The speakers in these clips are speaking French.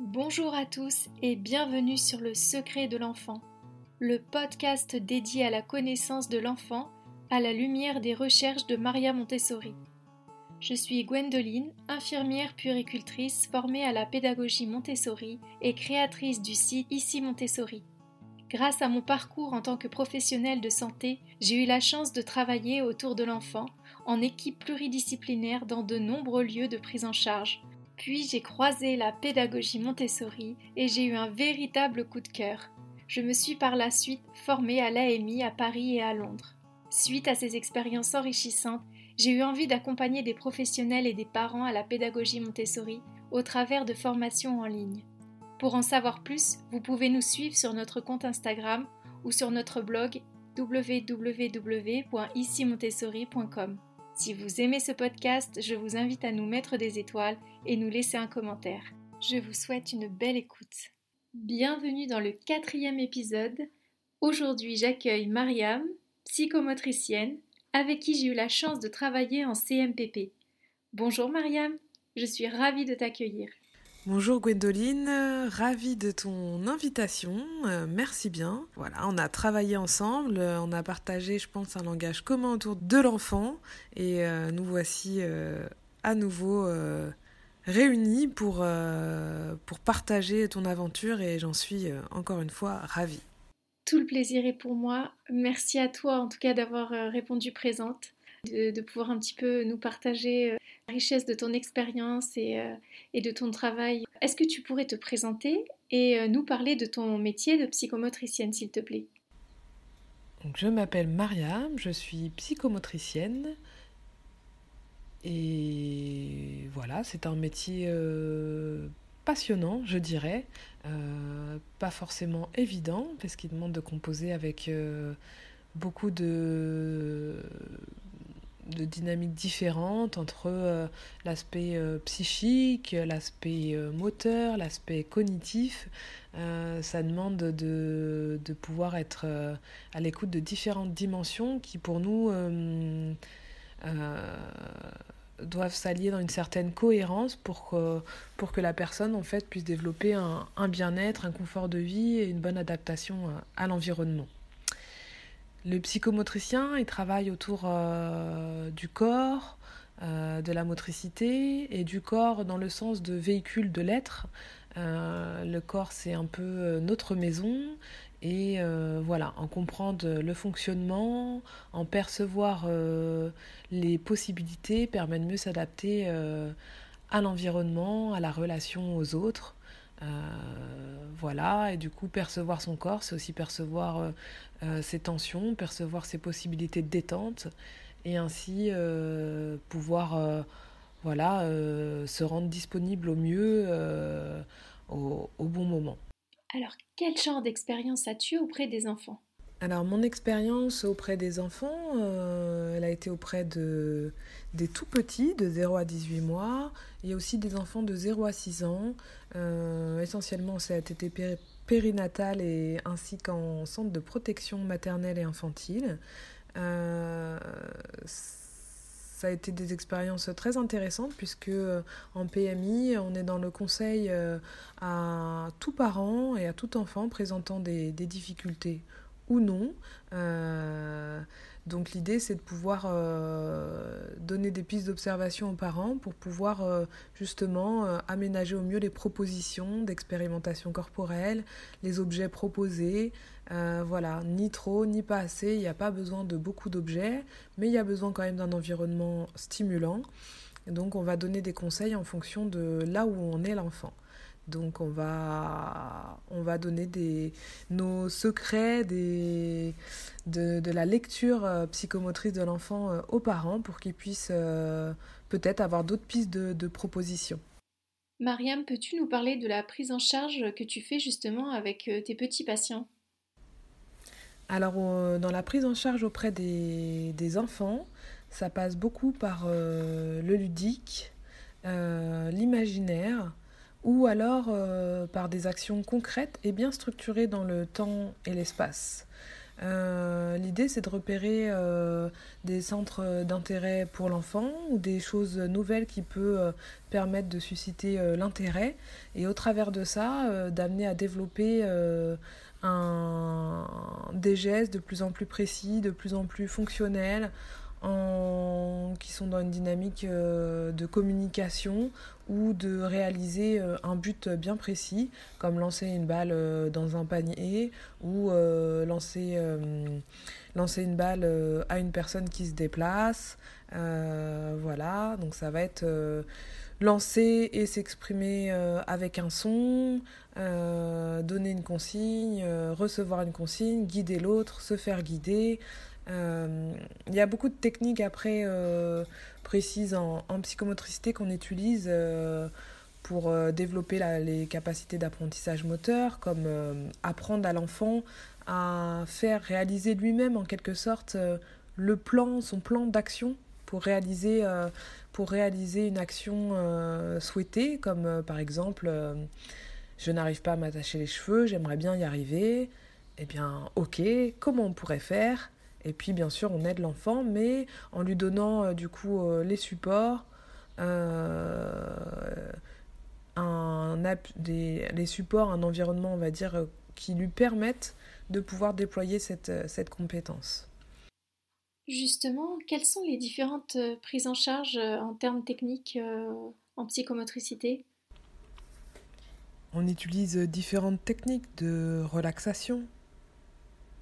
Bonjour à tous et bienvenue sur Le Secret de l'enfant, le podcast dédié à la connaissance de l'enfant à la lumière des recherches de Maria Montessori. Je suis Gwendoline, infirmière puéricultrice formée à la pédagogie Montessori et créatrice du site Ici Montessori. Grâce à mon parcours en tant que professionnelle de santé, j'ai eu la chance de travailler autour de l'enfant en équipe pluridisciplinaire dans de nombreux lieux de prise en charge. Puis j'ai croisé la pédagogie Montessori et j'ai eu un véritable coup de cœur. Je me suis par la suite formée à l'AMI à Paris et à Londres. Suite à ces expériences enrichissantes, j'ai eu envie d'accompagner des professionnels et des parents à la pédagogie Montessori au travers de formations en ligne. Pour en savoir plus, vous pouvez nous suivre sur notre compte Instagram ou sur notre blog www.icimontessori.com. Si vous aimez ce podcast, je vous invite à nous mettre des étoiles et nous laisser un commentaire. Je vous souhaite une belle écoute. Bienvenue dans le quatrième épisode. Aujourd'hui, j'accueille Mariam, psychomotricienne, avec qui j'ai eu la chance de travailler en CMPP. Bonjour Mariam, je suis ravie de t'accueillir. Bonjour Gwendoline, ravie de ton invitation, euh, merci bien. Voilà, on a travaillé ensemble, euh, on a partagé, je pense, un langage commun autour de l'enfant et euh, nous voici à nouveau réunis pour, pour partager ton aventure et j'en suis encore une fois ravie. Tout le plaisir est pour moi. Merci à toi en tout cas d'avoir répondu présente de, pouvoir un petit peu nous partager euh, la richesse de ton expérience euh, et, de ton travail. Est-ce que tu pourrais te présenter et euh, nous parler de ton métier de psychomotricienne, s'il te plaît? Je m'appelle Mariam, je suis psychomotricienne. Et voilà, c'est un métier passionnant, je dirais. pas forcément évident, parce qu'il demande de composer avec beaucoup de de dynamiques différentes entre euh, l'aspect euh, psychique, l'aspect euh, moteur, l'aspect cognitif. ça demande de, de pouvoir être à l'écoute de différentes dimensions qui pour nous doivent s'allier dans une certaine cohérence pour que, pour que la personne en fait puisse développer un, un bien-être, un confort de vie et une bonne adaptation à l'environnement. Le psychomotricien, il travaille autour euh, du corps, euh, de la motricité et du corps dans le sens de véhicule de l'être. Euh, le corps, c'est un peu notre maison. Et voilà, en comprendre le fonctionnement, en percevoir les possibilités permet de mieux s'adapter à l'environnement, à la relation aux autres. Voilà, et du coup, percevoir son corps, c'est aussi percevoir euh, ses tensions, percevoir ses possibilités de détente et ainsi euh, pouvoir euh, voilà, se rendre disponible au mieux au, bon moment. Alors, quel genre d'expérience as-tu auprès des enfants? Alors mon expérience auprès des enfants, elle a été auprès de, des tout petits, de 0 à 18 mois, et aussi des enfants de 0 à 6 ans. essentiellement, ça a été périnatale et ainsi qu'en centre de protection maternelle et infantile. Euh, ça a été des expériences très intéressantes puisque euh, en PMI, on est dans le conseil euh, à tout parent et à tout enfant présentant des difficultés ou non. Donc l'idée, c'est de pouvoir euh, donner des pistes d'observation aux parents pour pouvoir euh, justement euh, aménager au mieux les propositions d'expérimentation corporelle, les objets proposés. voilà, ni trop, ni pas assez. Il n'y a pas besoin de beaucoup d'objets, mais il y a besoin quand même d'un environnement stimulant. Donc on va donner des conseils en fonction de là où on est l'enfant. Donc on va, on va donner des, nos secrets des, de, de la lecture euh, psychomotrice de l'enfant euh, aux parents pour qu'ils puissent euh, peut-être avoir d'autres pistes de, de propositions. Mariam, peux-tu nous parler de la prise en charge que tu fais justement avec tes petits patients? Alors dans la prise en charge auprès des, des enfants, ça passe beaucoup par le ludique, l'imaginaire, ou alors euh, par des actions concrètes et bien structurées dans le temps et l'espace. L'idée, c'est de repérer des centres d'intérêt pour l'enfant ou des choses nouvelles qui peuvent permettre de susciter l'intérêt et au travers de ça, d'amener à développer des gestes de plus en plus précis, de plus en plus fonctionnels, qui sont dans une dynamique euh, de communication ou de réaliser euh, un but bien précis, comme lancer une balle euh, dans un panier ou lancer, lancer une balle à une personne qui se déplace. voilà, donc ça va être lancer et s'exprimer avec un son, donner une consigne, recevoir une consigne, guider l'autre, se faire guider. Euh, il y a beaucoup de techniques après euh, précises en, psychomotricité qu'on utilise euh, pour développer les capacités d'apprentissage moteur, comme apprendre à l'enfant à faire réaliser lui-même en quelque sorte le plan, son plan d'action pour réaliser, pour réaliser une action souhaitée, comme par exemple je n'arrive pas à m'attacher les cheveux, j'aimerais bien y arriver. Eh bien, ok, comment on pourrait faire? Et puis bien sûr on aide l'enfant, mais en lui donnant euh, du coup euh, les supports, euh, un, des, les supports, un environnement on va dire qui lui permettent de pouvoir déployer cette, cette compétence. Justement, quelles sont les différentes prises en charge en termes techniques en psychomotricité? On utilise différentes techniques de relaxation,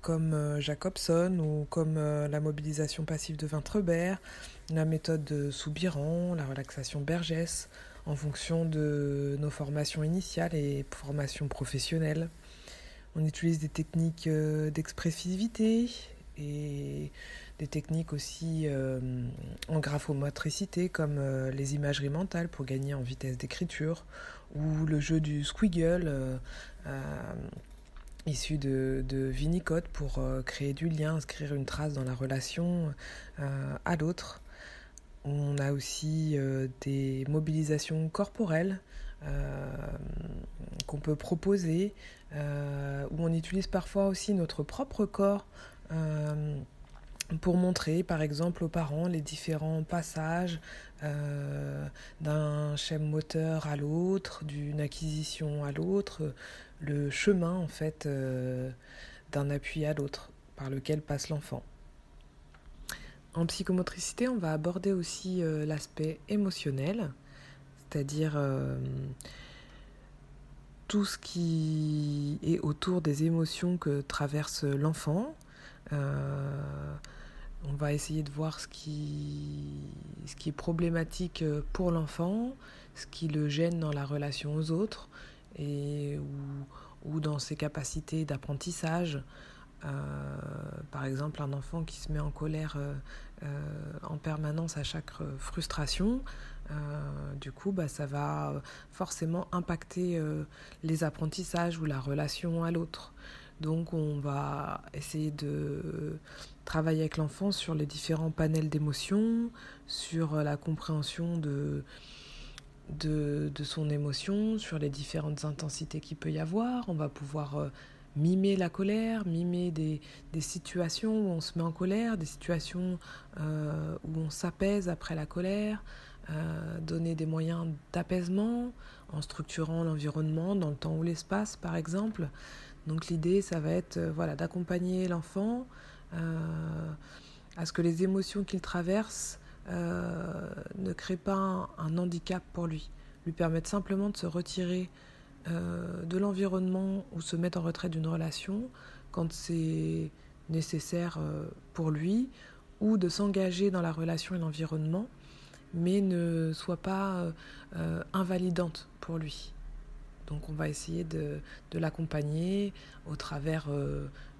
comme euh, Jacobson ou comme euh, la mobilisation passive de Vintrebert, la méthode de Soubiran, la relaxation Bergès, en fonction de nos formations initiales et formations professionnelles. On utilise des techniques euh, d'expressivité et des techniques aussi en graphomotricité comme les imageries mentales pour gagner en vitesse d'écriture ou le jeu du squiggle issu de, de pour euh, créer du lien, inscrire une trace dans la relation euh, à l'autre. On a aussi euh, des mobilisations corporelles qu'on peut proposer, où on utilise parfois aussi notre propre corps pour montrer par exemple aux parents les différents passages d'un schéma moteur à l'autre, d'une acquisition à l'autre, le chemin en fait euh, d'un appui à l'autre par lequel passe l'enfant. En psychomotricité, on va aborder aussi euh, l'aspect émotionnel, c'est-à-dire euh, tout ce qui est autour des émotions que traverse l'enfant. On va essayer de voir ce qui, est problématique pour l'enfant, ce qui le gêne dans la relation aux autres, et ou, dans ses capacités d'apprentissage. Euh, par exemple, un enfant qui se met en colère euh, euh, en permanence à chaque frustration, du coup, bah, ça va forcément impacter les apprentissages ou la relation à l'autre. Donc, on va essayer de travailler avec l'enfant sur les différents panels d'émotions, sur la compréhension de, de, son émotion, sur les différentes intensités qu'il peut y avoir. On va pouvoir euh, mimer la colère, mimer des, situations où on se met en colère, des situations euh, où on s'apaise après la colère, euh, donner des moyens d'apaisement en structurant l'environnement dans le temps ou l'espace par exemple. Donc l'idée ça va être voilà d'accompagner l'enfant à ce que les émotions qu'il traverse euh, ne crée pas un, handicap pour lui, lui permettre simplement de se retirer euh, de l'environnement ou se mettre en retrait d'une relation quand c'est nécessaire euh, pour lui, ou de s'engager dans la relation et l'environnement, mais ne soit pas invalidante pour lui. Donc on va essayer de l'accompagner au travers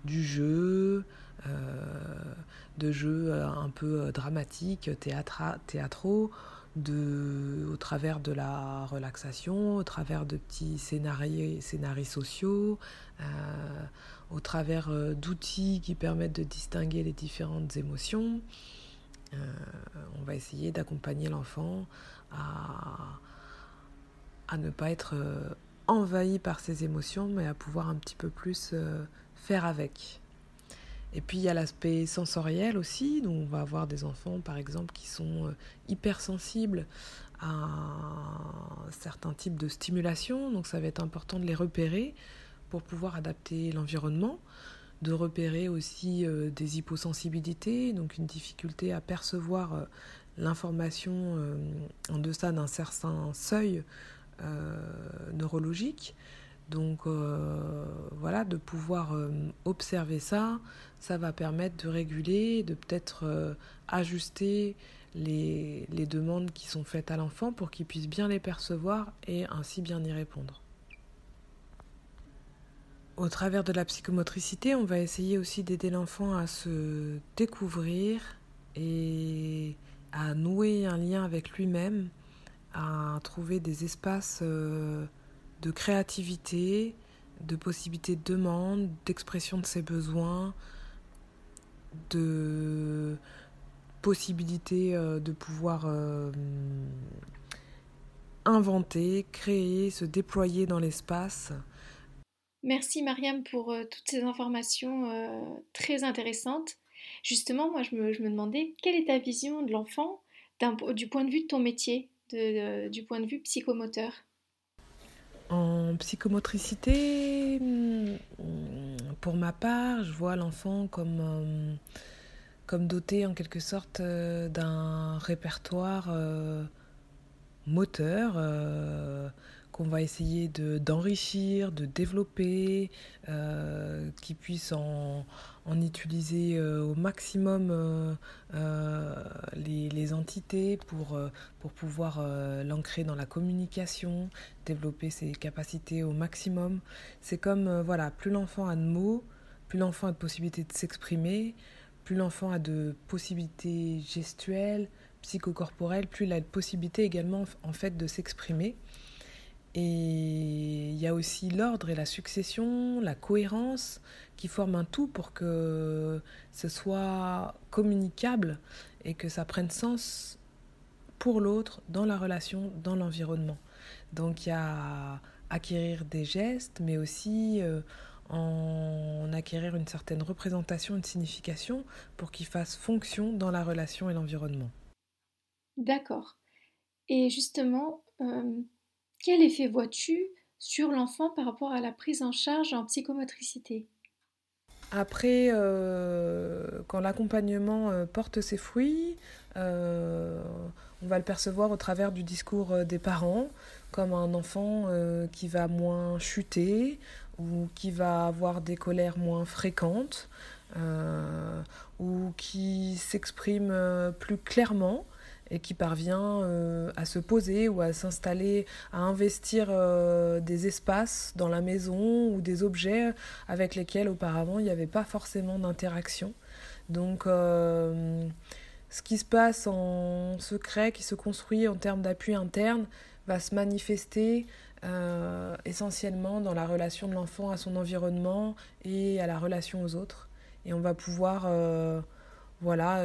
du jeu, euh, de jeux euh, un peu euh, dramatiques, théâtraux, de, au travers de la relaxation, au travers de petits scénarios, scénarios sociaux, au travers d'outils qui permettent de distinguer les différentes émotions. on va essayer d'accompagner l'enfant à, à, ne pas être envahi par ses émotions, mais à pouvoir un petit peu plus faire avec. Et puis il y a l'aspect sensoriel aussi, donc on va avoir des enfants par exemple qui sont hypersensibles à certains types de stimulation, donc ça va être important de les repérer pour pouvoir adapter l'environnement, de repérer aussi euh, des hyposensibilités, donc une difficulté à percevoir euh, l'information euh, en deçà d'un certain seuil neurologique. Donc voilà, de pouvoir observer ça, ça va permettre de réguler, de peut-être ajuster les, les demandes qui sont faites à l'enfant pour qu'il puisse bien les percevoir et ainsi bien y répondre. Au travers de la psychomotricité, on va essayer aussi d'aider l'enfant à se découvrir et à nouer un lien avec lui-même, à trouver des espaces euh, de créativité, de possibilités de demande, d'expression de ses besoins, de possibilités euh, de pouvoir euh, inventer, créer, se déployer dans l'espace. Merci Mariam pour euh, toutes ces informations très intéressantes. Justement, moi je me, demandais quelle est ta vision de l'enfant du point de vue de ton métier, du point de vue psychomoteur? En psychomotricité, hmm, pour ma part, je vois l'enfant comme, euh, comme doté en quelque sorte d'un répertoire moteur qu'on va essayer de, d'enrichir, de développer, euh, qui puisse en, en utiliser euh, au maximum euh, les, les, entités pour, pour pouvoir l'ancrer dans la communication, développer ses capacités au maximum. C'est comme, voilà, plus l'enfant a de mots, plus l'enfant a de possibilités de s'exprimer, plus l'enfant a de possibilités gestuelles, psychocorporelles, plus il a de possibilités également en fait de s'exprimer. Et il y a aussi l'ordre et la succession, la cohérence qui forment un tout pour que ce soit communicable et que ça prenne sens pour l'autre dans la relation, dans l'environnement. Donc il y a acquérir des gestes, mais aussi euh, en acquérir une certaine représentation, une signification pour qu'ils fassent fonction dans la relation et l'environnement. D'accord. Et justement, euh, quel effet vois-tu sur l'enfant par rapport à la prise en charge en psychomotricité? Après, euh, quand l'accompagnement euh, porte ses fruits, euh, on va le percevoir au travers du discours des parents, comme un enfant qui va moins chuter ou qui va avoir des colères moins fréquentes ou qui s'exprime plus clairement et qui parvient euh, à se poser ou à s'installer, à investir euh, des espaces dans la maison ou des objets avec lesquels auparavant il n'y avait pas forcément d'interaction. Donc euh, ce qui se passe en secret, qui se construit en termes d'appui interne, va se manifester essentiellement dans la relation de l'enfant à son environnement et à la relation aux autres. Et on va pouvoir voilà,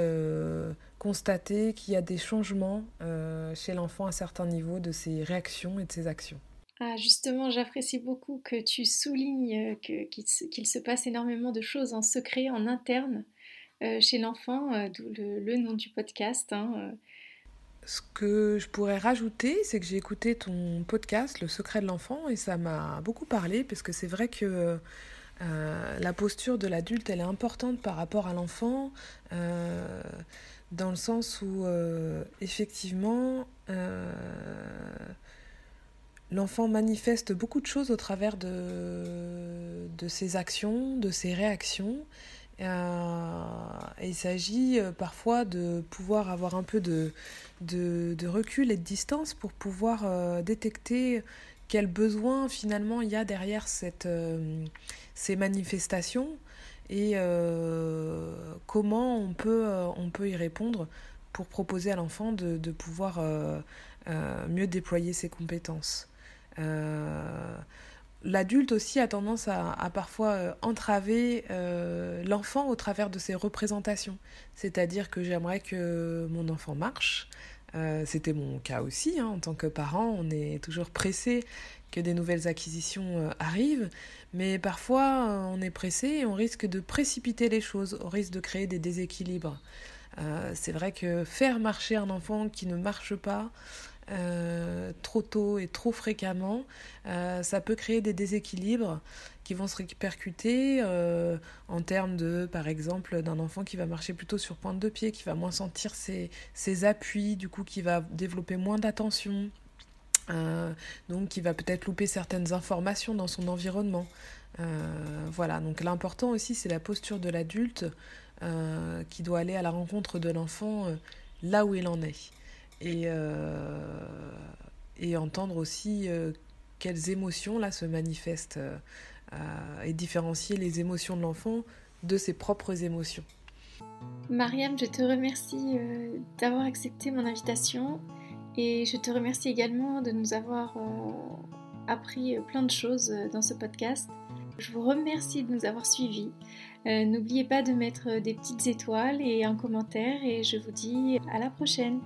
constater qu'il y a des changements euh, chez l'enfant à certains niveaux de ses réactions et de ses actions. Ah, justement, j'apprécie beaucoup que tu soulignes euh, qu'il se passe énormément de choses en secret, en interne, chez l'enfant, d'où le, nom du podcast. Hein, Ce que je pourrais rajouter, c'est que j'ai écouté ton podcast, Le secret de l'enfant, et ça m'a beaucoup parlé, parce que c'est vrai que euh, la posture de l'adulte, elle est importante par rapport à l'enfant, euh, dans le sens où, euh, effectivement, l'enfant manifeste beaucoup de choses au travers de, de ses actions, de ses réactions. et il s'agit parfois de pouvoir avoir un peu de, de, de, recul et de distance pour pouvoir détecter quel besoin finalement il y a derrière cette, ces manifestations et euh, comment on peut, euh, on peut y répondre pour proposer à l'enfant de, pouvoir euh, mieux déployer ses compétences? L'adulte aussi a tendance à parfois entraver l'enfant au travers de ses représentations. C'est-à-dire que j'aimerais que mon enfant marche, C'était mon cas aussi, hein. en tant que parent, on est toujours pressé que des nouvelles acquisitions arrivent, mais parfois on est pressé et on risque de précipiter les choses, on risque de créer des déséquilibres. C'est vrai que faire marcher un enfant qui ne marche pas, euh, trop tôt et trop fréquemment, euh, ça peut créer des déséquilibres qui vont se répercuter euh, en termes de, par exemple, d'un enfant qui va marcher plutôt sur pointe de pied, qui va moins sentir ses, ses appuis, du coup qui va développer moins d'attention, donc qui va peut-être louper certaines informations dans son environnement. voilà, donc l'important aussi c'est la posture de l'adulte qui doit aller à la rencontre de l'enfant là où il en est et, euh, et entendre aussi euh, quelles émotions là se manifestent euh, et différencier les émotions de l'enfant de ses propres émotions. Mariam, je te remercie d'avoir accepté mon invitation et je te remercie également de nous avoir appris plein de choses dans ce podcast. Je vous remercie de nous avoir suivis. N'oubliez pas de mettre des petites étoiles et un commentaire et je vous dis à la prochaine.